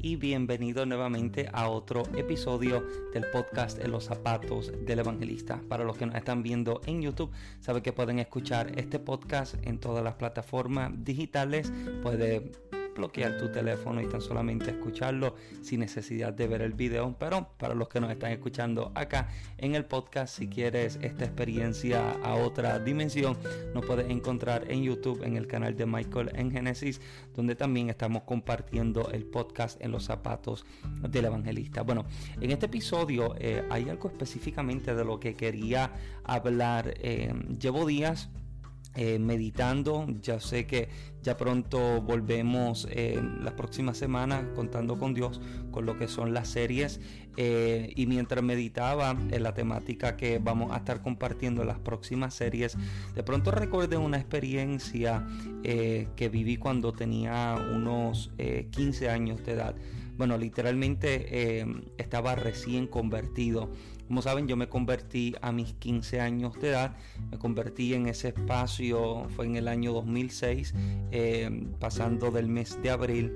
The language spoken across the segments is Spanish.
Y bienvenido nuevamente a otro episodio del podcast En los zapatos del evangelista. Para los que nos están viendo en YouTube, saben que pueden escuchar este podcast en todas las plataformas digitales. Puede bloquear tu teléfono y tan solamente escucharlo sin necesidad de ver el video. Pero para los que nos están escuchando acá en el podcast, si quieres esta experiencia a otra dimensión, nos puedes encontrar en YouTube en el canal de Michael en Genesis, donde también estamos compartiendo el podcast en los zapatos del evangelista. Bueno, en este episodio eh, hay algo específicamente de lo que quería hablar. Eh, llevo días eh, meditando. Ya sé que ya pronto volvemos eh, la próxima semana contando con Dios con lo que son las series. Eh, y mientras meditaba en la temática que vamos a estar compartiendo en las próximas series, de pronto recordé una experiencia que viví cuando tenía unos 15 años de edad. Bueno, literalmente estaba recién convertido como saben, yo me convertí a mis 15 años de edad, me convertí en ese espacio, fue en el año 2006, eh, pasando del mes de abril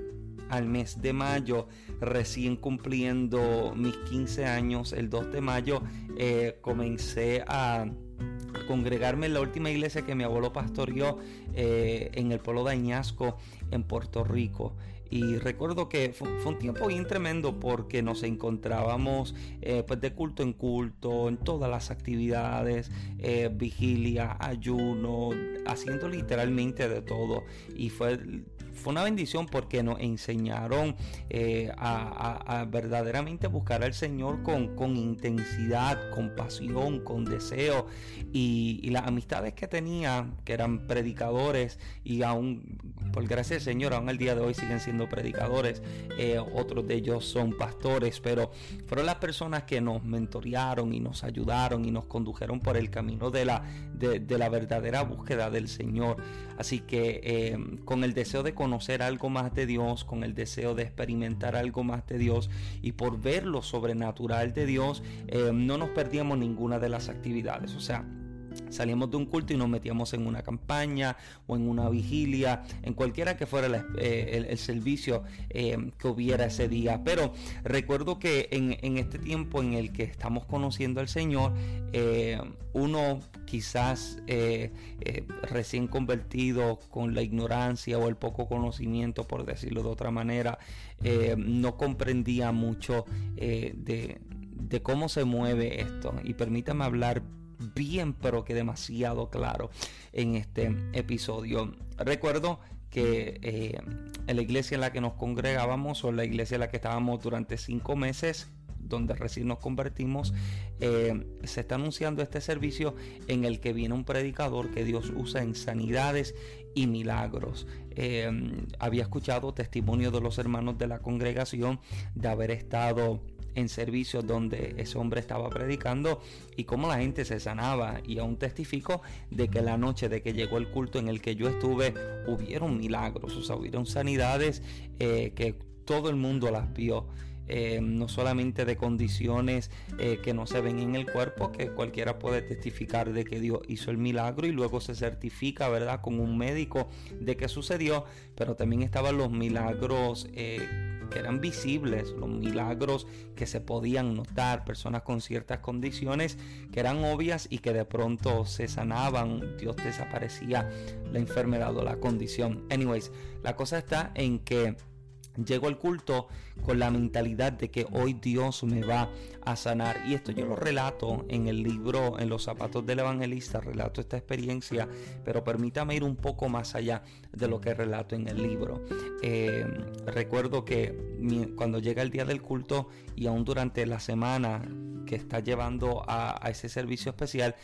al mes de mayo, recién cumpliendo mis 15 años, el 2 de mayo, eh, comencé a congregarme en la última iglesia que mi abuelo pastoreó eh, en el pueblo de Añasco, en Puerto Rico. Y recuerdo que fue, un tiempo bien tremendo porque nos encontrábamos eh, pues de culto en culto, en todas las actividades, eh, vigilia, ayuno, haciendo literalmente de todo. Y fue fue una bendición porque nos enseñaron eh, a, verdaderamente buscar al Señor con, con intensidad, con pasión, con deseo. Y, las amistades que tenía, que eran predicadores, y aún, por gracia del Señor, aún al día de hoy siguen siendo predicadores. Eh, otros de ellos son pastores, pero fueron las personas que nos mentorearon y nos ayudaron y nos condujeron por el camino de la, de, la verdadera búsqueda del Señor. Así que eh, con el deseo de conocer algo más de Dios, con el deseo de experimentar algo más de Dios y por ver lo sobrenatural de Dios, eh, no nos perdíamos ninguna de las actividades. O sea, Salíamos de un culto y nos metíamos en una campaña o en una vigilia, en cualquiera que fuera eh, el, servicio eh, que hubiera ese día. Pero recuerdo que en, este tiempo en el que estamos conociendo al Señor, eh, uno quizás recién convertido con la ignorancia o el poco conocimiento, por decirlo de otra manera, no comprendía mucho de, de cómo se mueve esto. Y permítame hablar bien, pero que demasiado claro en este episodio. Recuerdo que eh, en la iglesia en la que nos congregábamos o la iglesia en la que estábamos durante cinco meses, donde recién nos convertimos, eh, se está anunciando este servicio en el que viene un predicador que Dios usa en sanidades y milagros. Eh, había escuchado testimonio de los hermanos de la congregación de haber estado en servicios donde ese hombre estaba predicando y cómo la gente se sanaba. Y aún testifico de que la noche de que llegó el culto en el que yo estuve, hubieron milagros, o sea, hubieron sanidades eh, que todo el mundo las vio. Eh, no solamente de condiciones eh, que no se ven en el cuerpo, que cualquiera puede testificar de que Dios hizo el milagro y luego se certifica, ¿verdad?, con un médico de que sucedió, pero también estaban los milagros que eran visibles, los milagros que se podían notar, personas con ciertas condiciones que eran obvias y que de pronto se sanaban, Dios desaparecía la enfermedad o la condición. Anyways, la cosa está en que Llego al culto con la mentalidad de que hoy Dios me va a sanar. Y esto yo lo relato en el libro, en los zapatos del evangelista, relato esta experiencia, pero permítame ir un poco más allá de lo que relato en el libro. Eh, recuerdo que cuando llega el día del culto y aún durante la semana que está llevando a, ese servicio especial,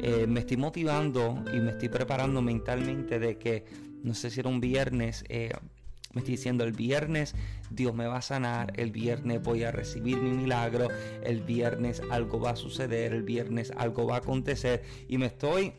eh, me estoy motivando y me estoy preparando mentalmente de que, no sé si era un viernes, eh, Me estoy diciendo el viernes Dios me va a sanar, el viernes voy a recibir mi milagro, el viernes algo va a suceder, el viernes algo va a acontecer. Y me estoy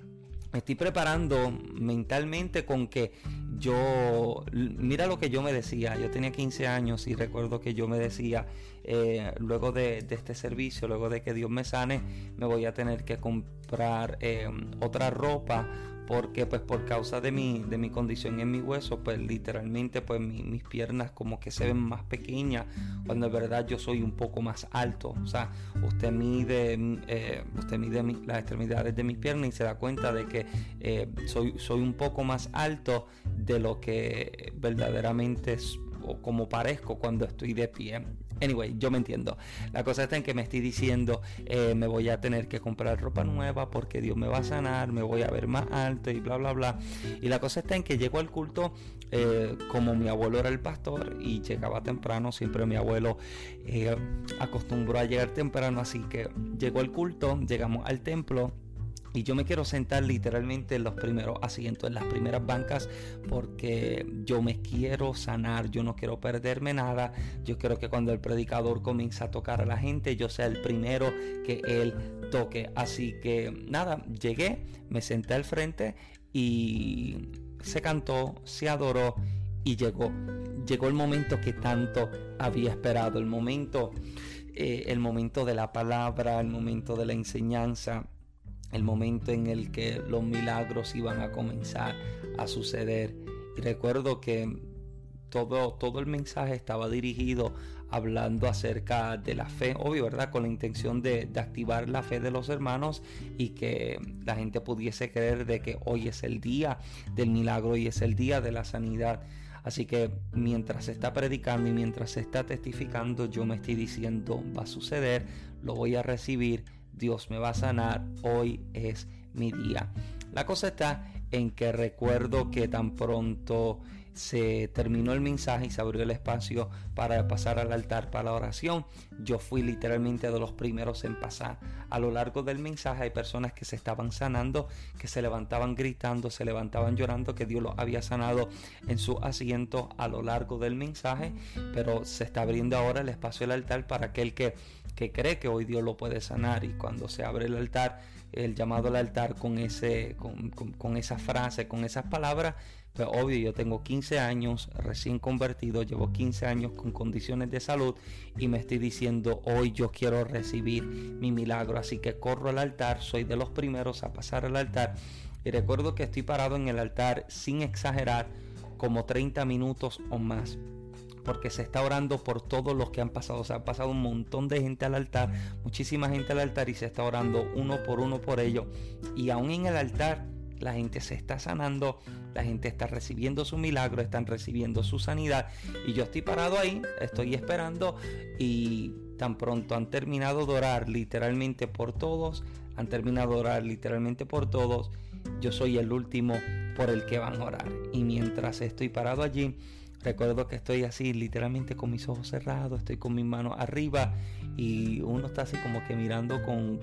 me estoy preparando mentalmente con que yo, mira lo que yo me decía, yo tenía 15 años y recuerdo que yo me decía, eh, luego de, este servicio, luego de que Dios me sane, me voy a tener que comprar eh, otra ropa porque pues por causa de mi, de mi condición en mi hueso, pues literalmente pues mis piernas como que se ven más pequeñas, cuando en verdad yo soy un poco más alto. O sea, usted mide, eh, usted mide las extremidades de mis piernas y se da cuenta de que eh, soy, soy un poco más alto de lo que verdaderamente es, o como parezco cuando estoy de pie. Anyway, yo me entiendo. La cosa está en que me estoy diciendo, eh, me voy a tener que comprar ropa nueva porque Dios me va a sanar, me voy a ver más alto y bla, bla, bla. Y la cosa está en que llego al culto, eh, como mi abuelo era el pastor y llegaba temprano, siempre mi abuelo eh, acostumbró a llegar temprano, así que llegó al culto, llegamos al templo y yo me quiero sentar literalmente en los primeros asientos, en las primeras bancas, porque yo me quiero sanar, yo no quiero perderme nada. Yo quiero que cuando el predicador comienza a tocar a la gente, yo sea el primero que él toque. Así que nada, llegué, me senté al frente y se cantó, se adoró y llegó. Llegó el momento que tanto había esperado, el momento, eh, el momento de la palabra, el momento de la enseñanza el momento en el que los milagros iban a comenzar a suceder. Y recuerdo que todo, todo el mensaje estaba dirigido hablando acerca de la fe, obvio, ¿verdad? Con la intención de, de, activar la fe de los hermanos y que la gente pudiese creer de que hoy es el día del milagro y es el día de la sanidad. Así que mientras se está predicando y mientras se está testificando, yo me estoy diciendo, va a suceder, lo voy a recibir, Dios me va a sanar, hoy es mi día. La cosa está en que recuerdo que tan pronto se terminó el mensaje y se abrió el espacio para pasar al altar para la oración. Yo fui literalmente de los primeros en pasar. A lo largo del mensaje hay personas que se estaban sanando, que se levantaban gritando, se levantaban llorando, que Dios los había sanado en su asiento a lo largo del mensaje, pero se está abriendo ahora el espacio del altar para aquel que que cree que hoy Dios lo puede sanar y cuando se abre el altar, el llamado al altar con, ese, con, esa frase, con esas palabras, pues obvio yo tengo 15 años recién convertido, llevo 15 años con condiciones de salud y me estoy diciendo hoy yo quiero recibir mi milagro, así que corro al altar, soy de los primeros a pasar al altar y recuerdo que estoy parado en el altar sin exagerar como 30 minutos o más porque se está orando por todos los que han pasado. O sea, ha pasado un montón de gente al altar, muchísima gente al altar y se está orando uno por uno por ellos. Y aún en el altar, la gente se está sanando, la gente está recibiendo su milagro, están recibiendo su sanidad. Y yo estoy parado ahí, estoy esperando y tan pronto han terminado de orar literalmente por todos, han terminado de orar literalmente por todos. Yo soy el último por el que van a orar. Y mientras estoy parado allí, Recuerdo que estoy así, literalmente con mis ojos cerrados, estoy con mis manos arriba y uno está así como que mirando con,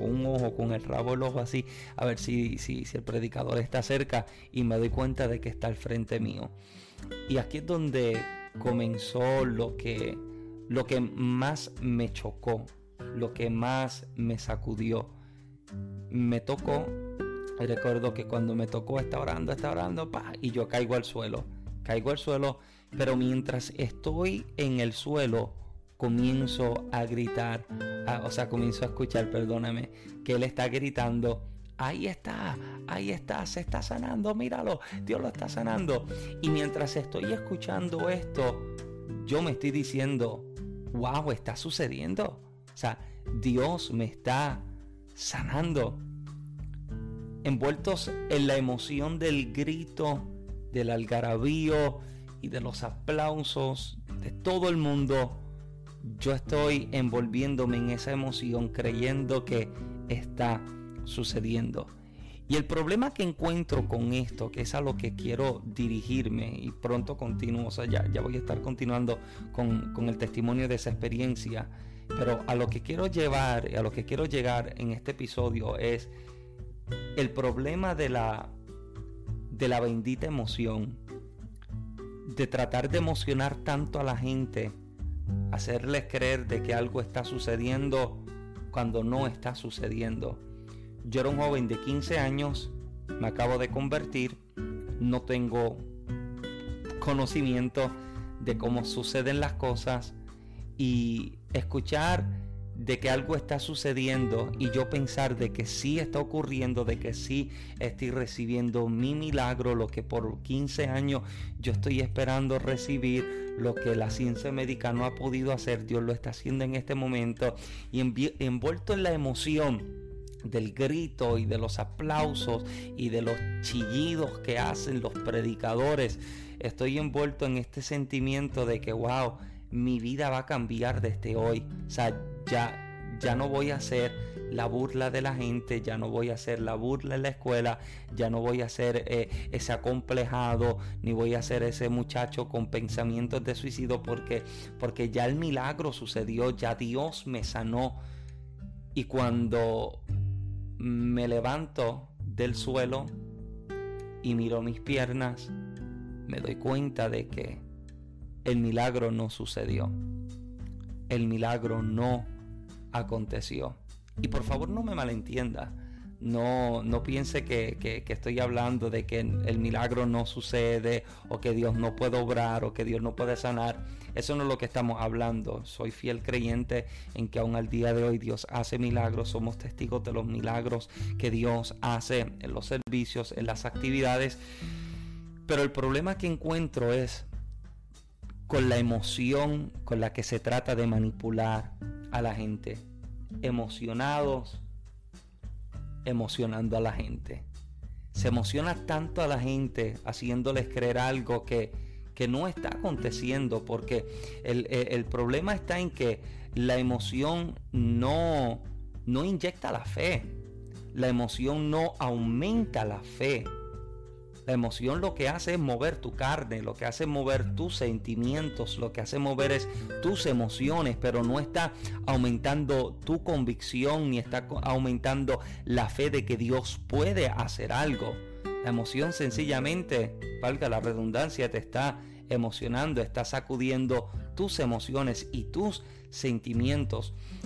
un ojo, con el rabo del ojo así, a ver si, si, si el predicador está cerca y me doy cuenta de que está al frente mío. Y aquí es donde comenzó lo que, lo que más me chocó, lo que más me sacudió. Me tocó, recuerdo que cuando me tocó estaba orando, estaba orando, pa, y yo caigo al suelo caigo al suelo, pero mientras estoy en el suelo, comienzo a gritar, o sea, comienzo a escuchar, perdóname, que él está gritando. Ahí está, ahí está, se está sanando, míralo, Dios lo está sanando. Y mientras estoy escuchando esto, yo me estoy diciendo, wow, está sucediendo. O sea, Dios me está sanando. Envueltos en la emoción del grito, del algarabío y de los aplausos de todo el mundo, yo estoy envolviéndome en esa emoción creyendo que está sucediendo. Y el problema que encuentro con esto, que es a lo que quiero dirigirme y pronto continúo, o sea, ya, ya voy a estar continuando con, con el testimonio de esa experiencia, pero a lo que quiero llevar, a lo que quiero llegar en este episodio es el problema de la de la bendita emoción de tratar de emocionar tanto a la gente, hacerles creer de que algo está sucediendo cuando no está sucediendo. Yo era un joven de 15 años, me acabo de convertir, no tengo conocimiento de cómo suceden las cosas y escuchar de que algo está sucediendo y yo pensar de que sí está ocurriendo, de que sí estoy recibiendo mi milagro, lo que por 15 años yo estoy esperando recibir, lo que la ciencia médica no ha podido hacer, Dios lo está haciendo en este momento y envuelto en la emoción del grito y de los aplausos y de los chillidos que hacen los predicadores, estoy envuelto en este sentimiento de que, wow, mi vida va a cambiar desde hoy. O sea, ya, ya no voy a ser la burla de la gente, ya no voy a ser la burla en la escuela, ya no voy a ser eh, ese acomplejado, ni voy a ser ese muchacho con pensamientos de suicidio, porque, porque ya el milagro sucedió, ya Dios me sanó. Y cuando me levanto del suelo y miro mis piernas, me doy cuenta de que el milagro no sucedió. El milagro no aconteció. Y por favor no me malentienda. No, no piense que, que, estoy hablando de que el milagro no sucede o que Dios no puede obrar o que Dios no puede sanar. Eso no es lo que estamos hablando. Soy fiel creyente en que aún al día de hoy Dios hace milagros. Somos testigos de los milagros que Dios hace en los servicios, en las actividades. Pero el problema que encuentro es con la emoción con la que se trata de manipular a la gente. Emocionados, emocionando a la gente. Se emociona tanto a la gente haciéndoles creer algo que, que no está aconteciendo porque el, el, problema está en que la emoción no, no inyecta la fe. La emoción no aumenta la fe. La emoción lo que hace es mover tu carne, lo que hace es mover tus sentimientos, lo que hace mover es tus emociones, pero no está aumentando tu convicción ni está aumentando la fe de que Dios puede hacer algo. La emoción sencillamente, valga la redundancia, te está emocionando, está sacudiendo tus emociones y tus sentimientos.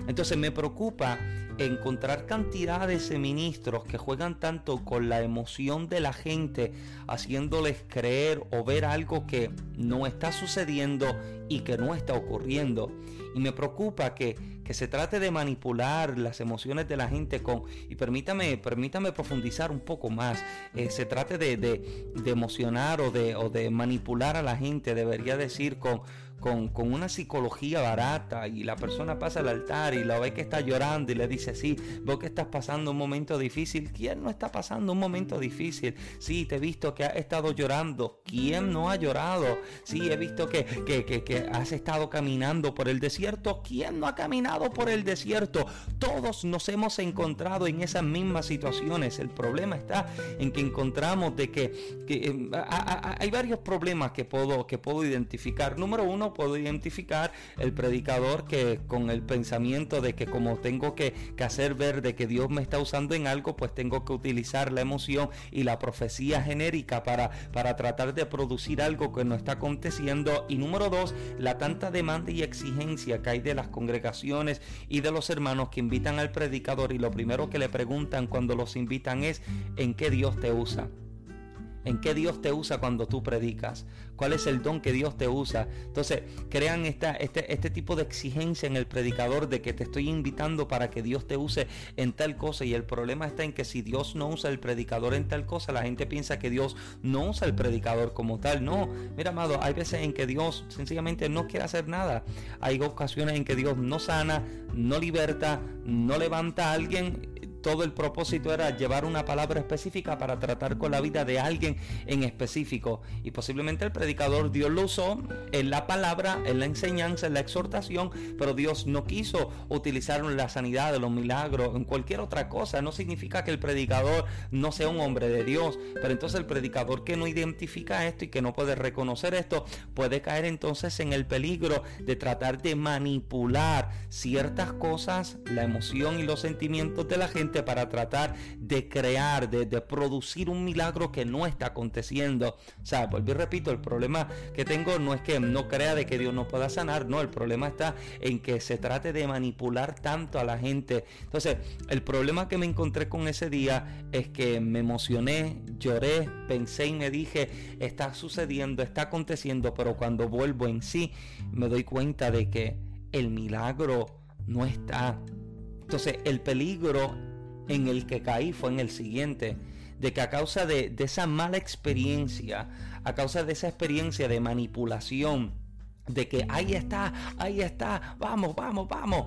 Entonces me preocupa encontrar cantidades de ministros que juegan tanto con la emoción de la gente, haciéndoles creer o ver algo que no está sucediendo y que no está ocurriendo. Y me preocupa que, que se trate de manipular las emociones de la gente con, y permítame, permítame profundizar un poco más, eh, se trate de, de, de emocionar o de, o de manipular a la gente, debería decir con con, una psicología barata y la persona pasa al altar y la ve que está llorando y le dice, sí, veo que estás pasando un momento difícil. ¿Quién no está pasando un momento difícil? Sí, te he visto que has estado llorando. ¿Quién no ha llorado? Sí, he visto que, que, que has estado caminando por el desierto. ¿Quién no ha caminado por el desierto? Todos nos hemos encontrado en esas mismas situaciones. El problema está en que encontramos de que, eh, hay varios problemas que puedo, que puedo identificar. Número uno, puedo identificar el predicador que con el pensamiento de que como tengo que, hacer ver de que Dios me está usando en algo, pues tengo que utilizar la emoción y la profecía genérica para, para tratar de producir algo que no está aconteciendo. Y número dos, la tanta demanda y exigencia que hay de las congregaciones y de los hermanos que invitan al predicador y lo primero que le preguntan cuando los invitan es ¿en qué Dios te usa? En qué Dios te usa cuando tú predicas, cuál es el don que Dios te usa. Entonces, crean esta, este, este tipo de exigencia en el predicador de que te estoy invitando para que Dios te use en tal cosa. Y el problema está en que si Dios no usa el predicador en tal cosa, la gente piensa que Dios no usa el predicador como tal. No, mira, amado, hay veces en que Dios sencillamente no quiere hacer nada. Hay ocasiones en que Dios no sana, no liberta, no levanta a alguien todo el propósito era llevar una palabra específica para tratar con la vida de alguien en específico. Y posiblemente el predicador Dios lo usó en la palabra, en la enseñanza, en la exhortación, pero Dios no quiso utilizar la sanidad, los milagros, en cualquier otra cosa. No significa que el predicador no sea un hombre de Dios, pero entonces el predicador que no identifica esto y que no puede reconocer esto, puede caer entonces en el peligro de tratar de manipular ciertas cosas, la emoción y los sentimientos de la gente para tratar de crear, de, producir un milagro que no está aconteciendo. O sea, y repito, el problema que tengo no es que no crea de que Dios no pueda sanar, no, el problema está en que se trate de manipular tanto a la gente. Entonces, el problema que me encontré con ese día es que me emocioné, lloré, pensé y me dije, está sucediendo, está aconteciendo, pero cuando vuelvo en sí, me doy cuenta de que el milagro no está. Entonces el peligro en el que caí fue en el siguiente, de que a causa de, esa mala experiencia, a causa de esa experiencia de manipulación, de que ahí está, ahí está, vamos, vamos, vamos,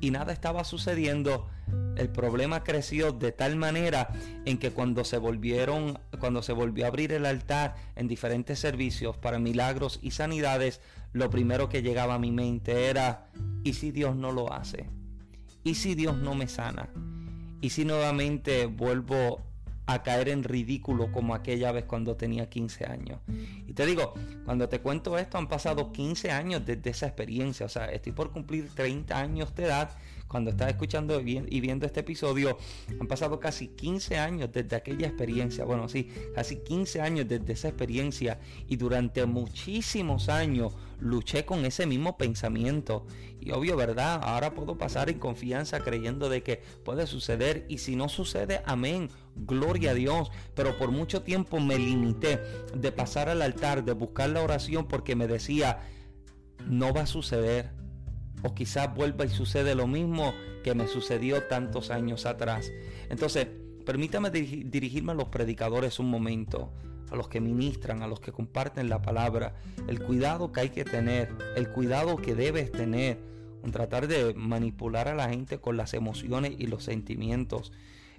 y nada estaba sucediendo, el problema creció de tal manera en que cuando se volvieron, cuando se volvió a abrir el altar en diferentes servicios para milagros y sanidades, lo primero que llegaba a mi mente era, ¿y si Dios no lo hace? ¿Y si Dios no me sana? ¿Y si nuevamente vuelvo a caer en ridículo como aquella vez cuando tenía 15 años? Y te digo, cuando te cuento esto han pasado 15 años desde esa experiencia, o sea, estoy por cumplir 30 años de edad cuando estás escuchando y viendo este episodio, han pasado casi 15 años desde aquella experiencia. Bueno, sí, casi 15 años desde esa experiencia y durante muchísimos años luché con ese mismo pensamiento. Y obvio, ¿verdad? Ahora puedo pasar en confianza creyendo de que puede suceder y si no sucede, amén. Gloria a Dios. Pero por mucho tiempo me limité de pasar al altar, de buscar la oración porque me decía, no va a suceder o quizás vuelva y sucede lo mismo que me sucedió tantos años atrás. Entonces, permítame dirigirme a los predicadores un momento, a los que ministran, a los que comparten la palabra, el cuidado que hay que tener, el cuidado que debes tener en tratar de manipular a la gente con las emociones y los sentimientos.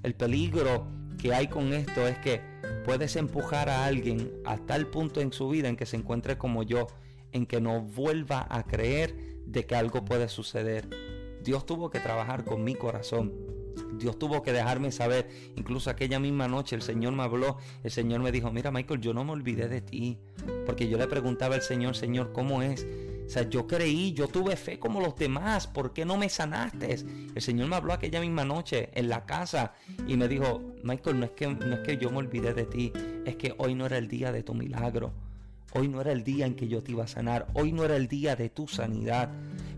El peligro que hay con esto es que puedes empujar a alguien a tal punto en su vida en que se encuentre como yo, en que no vuelva a creer de que algo puede suceder. Dios tuvo que trabajar con mi corazón. Dios tuvo que dejarme saber. Incluso aquella misma noche el Señor me habló. El Señor me dijo, mira Michael, yo no me olvidé de ti. Porque yo le preguntaba al Señor, Señor, ¿cómo es? O sea, yo creí, yo tuve fe como los demás. ¿Por qué no me sanaste? El Señor me habló aquella misma noche en la casa y me dijo, Michael, no es que, no es que yo me olvidé de ti. Es que hoy no era el día de tu milagro. Hoy no era el día en que yo te iba a sanar. Hoy no era el día de tu sanidad.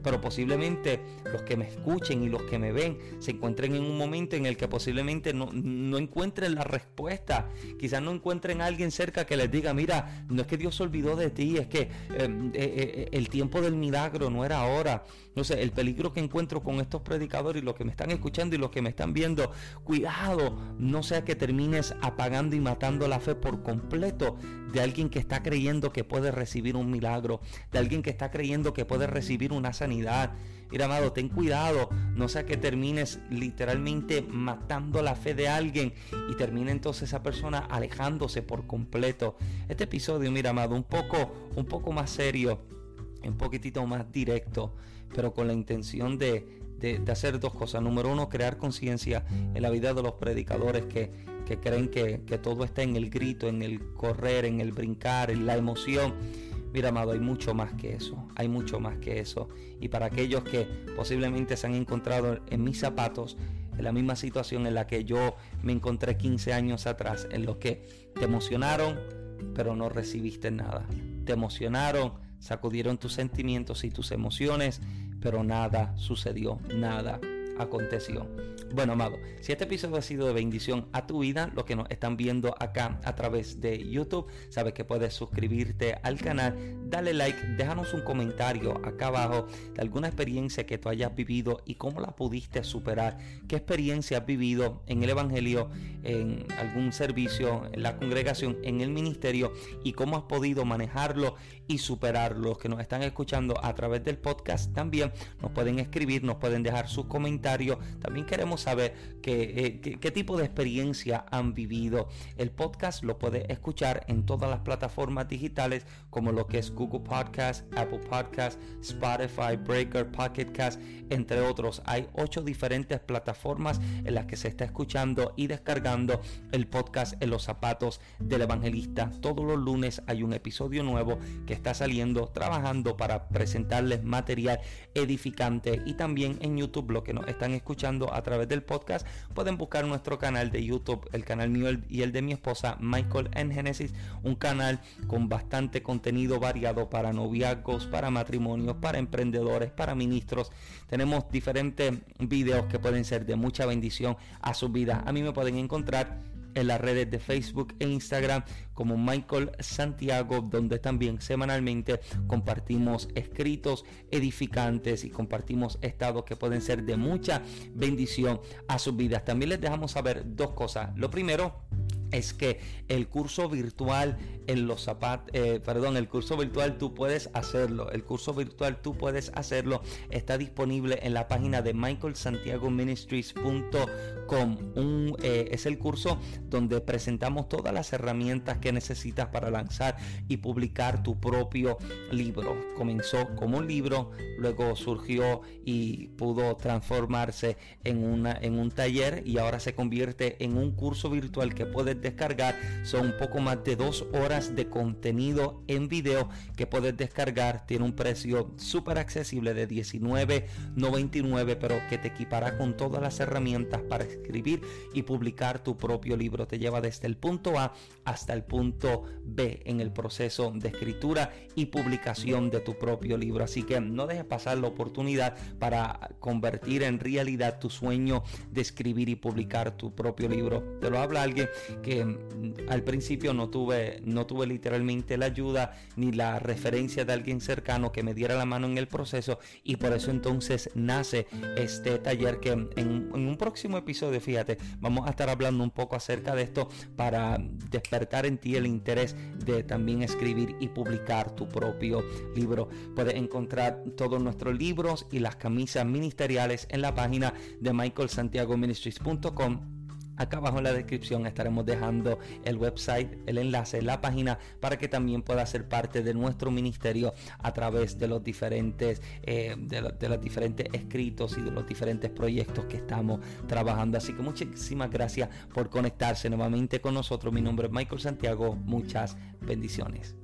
Pero posiblemente los que me escuchen y los que me ven se encuentren en un momento en el que posiblemente no, encuentren la respuesta. Quizás no encuentren a alguien cerca que les diga, mira, no es que Dios se olvidó de ti, es que em, eh, eh, el tiempo del milagro no era ahora. No sé, el peligro que encuentro con estos predicadores y los que me están escuchando y los que me están viendo, cuidado, no sea que termines apagando y matando la fe por completo de alguien que está creyendo que puede recibir un milagro, de alguien que está creyendo que puede recibir una sanidad. Mira, amado, ten cuidado, no sea que termines literalmente matando la fe de alguien y termine entonces esa persona alejándose por completo. Este episodio, mira, amado, un poco, un poco más serio, un poquitito más directo, pero con la intención de, de, hacer dos cosas. Número uno, crear conciencia en la vida de los predicadores que, que creen que, que, todo está en el grito, en el correr, en el brincar, en la emoción. Mira, amado, hay mucho más que eso, hay mucho más que eso. Y para aquellos que posiblemente se han encontrado en mis zapatos, en la misma situación en la que yo me encontré 15 años atrás, en los que te emocionaron, pero no recibiste nada. Te emocionaron, sacudieron tus sentimientos y tus emociones, pero nada sucedió, nada aconteció. Bueno, amado, si este episodio ha sido de bendición a tu vida, lo que nos están viendo acá a través de YouTube, sabes que puedes suscribirte al canal, dale like, déjanos un comentario acá abajo de alguna experiencia que tú hayas vivido y cómo la pudiste superar. ¿Qué experiencia has vivido en el Evangelio, en algún servicio, en la congregación, en el ministerio y cómo has podido manejarlo y superarlo? Los que nos están escuchando a través del podcast también nos pueden escribir, nos pueden dejar sus comentarios. También queremos saber eh, qué, tipo de experiencia han vivido. El podcast lo puedes escuchar en todas las plataformas digitales como lo que es Google Podcast, Apple Podcast, Spotify, Breaker, Pocket Cast, entre otros. Hay ocho diferentes plataformas en las que se está escuchando y descargando el podcast en los zapatos del evangelista. Todos los lunes hay un episodio nuevo que está saliendo trabajando para presentarles material edificante y también en YouTube lo que nos están escuchando a través del podcast, pueden buscar nuestro canal de YouTube, el canal mío y el de mi esposa Michael en Genesis, un canal con bastante contenido variado para noviazgos, para matrimonios, para emprendedores, para ministros. Tenemos diferentes videos que pueden ser de mucha bendición a su vida. A mí me pueden encontrar en las redes de Facebook e Instagram como Michael Santiago, donde también semanalmente compartimos escritos edificantes y compartimos estados que pueden ser de mucha bendición a sus vidas. También les dejamos saber dos cosas. Lo primero, es que el curso virtual en los zapatos, eh, perdón, el curso virtual tú puedes hacerlo, el curso virtual tú puedes hacerlo, está disponible en la página de michaelsantiagoministries.com. Eh, es el curso donde presentamos todas las herramientas que necesitas para lanzar y publicar tu propio libro. Comenzó como un libro, luego surgió y pudo transformarse en, una, en un taller y ahora se convierte en un curso virtual que puedes descargar. Son un poco más de dos horas de contenido en video que puedes descargar. Tiene un precio súper accesible de $19.99, pero que te equipará con todas las herramientas para escribir y publicar tu propio libro. Te lleva desde el punto A hasta el punto B en el proceso de escritura y publicación de tu propio libro. Así que no dejes pasar la oportunidad para convertir en realidad tu sueño de escribir y publicar tu propio libro. Te lo habla alguien que Mm, al principio no tuve, no tuve literalmente la ayuda ni la referencia de alguien cercano que me diera la mano en el proceso y por eso entonces nace este taller que en, en un próximo episodio, fíjate, vamos a estar hablando un poco acerca de esto para despertar en ti el interés de también escribir y publicar tu propio libro. Puedes encontrar todos nuestros libros y las camisas ministeriales en la página de michaelsantiagoministries.com Acá abajo en la descripción estaremos dejando el website, el enlace, la página para que también pueda ser parte de nuestro ministerio a través de los diferentes, eh, de, los diferentes escritos y de los diferentes proyectos que estamos trabajando. Así que muchísimas gracias por conectarse nuevamente con nosotros. Mi nombre es Michael Santiago. Muchas bendiciones.